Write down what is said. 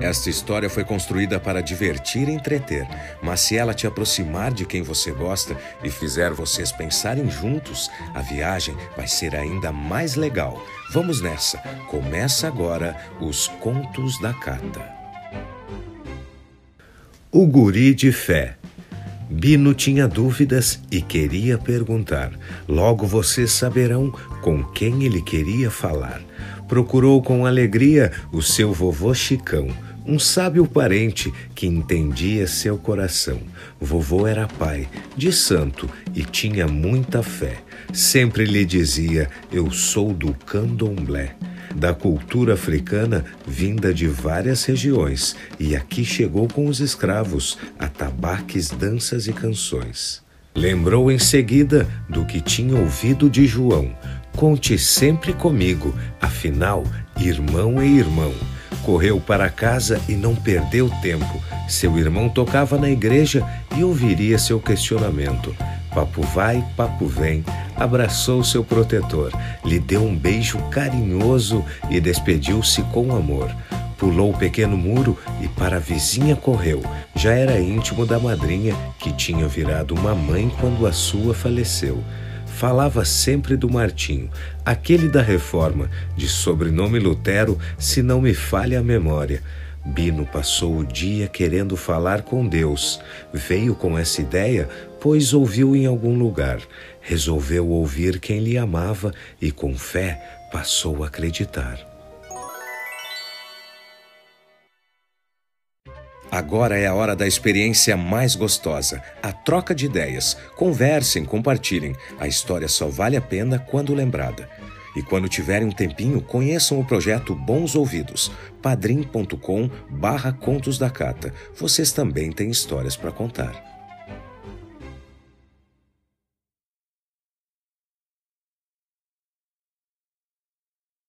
Esta história foi construída para divertir e entreter, mas se ela te aproximar de quem você gosta e fizer vocês pensarem juntos, a viagem vai ser ainda mais legal. Vamos nessa! Começa agora os Contos da Cata. O Guri de Fé Bino tinha dúvidas e queria perguntar. Logo vocês saberão com quem ele queria falar. Procurou com alegria o seu vovô Chicão um sábio parente que entendia seu coração. Vovô era pai de santo e tinha muita fé. Sempre lhe dizia: Eu sou do candomblé, da cultura africana vinda de várias regiões, e aqui chegou com os escravos, atabaques, danças e canções. Lembrou em seguida do que tinha ouvido de João. Conte sempre comigo, afinal, irmão é irmão correu para casa e não perdeu tempo. Seu irmão tocava na igreja e ouviria seu questionamento. Papo vai, papo vem, abraçou seu protetor, lhe deu um beijo carinhoso e despediu-se com amor. Pulou o pequeno muro e para a vizinha correu. Já era íntimo da madrinha, que tinha virado uma mãe quando a sua faleceu falava sempre do Martinho, aquele da reforma, de sobrenome Lutero, se não me falha a memória. Bino passou o dia querendo falar com Deus. Veio com essa ideia, pois ouviu em algum lugar. Resolveu ouvir quem lhe amava e, com fé, passou a acreditar. Agora é a hora da experiência mais gostosa, a troca de ideias. Conversem, compartilhem. A história só vale a pena quando lembrada. E quando tiverem um tempinho, conheçam o projeto Bons Ouvidos, padrim.com barra Contos da Cata. Vocês também têm histórias para contar.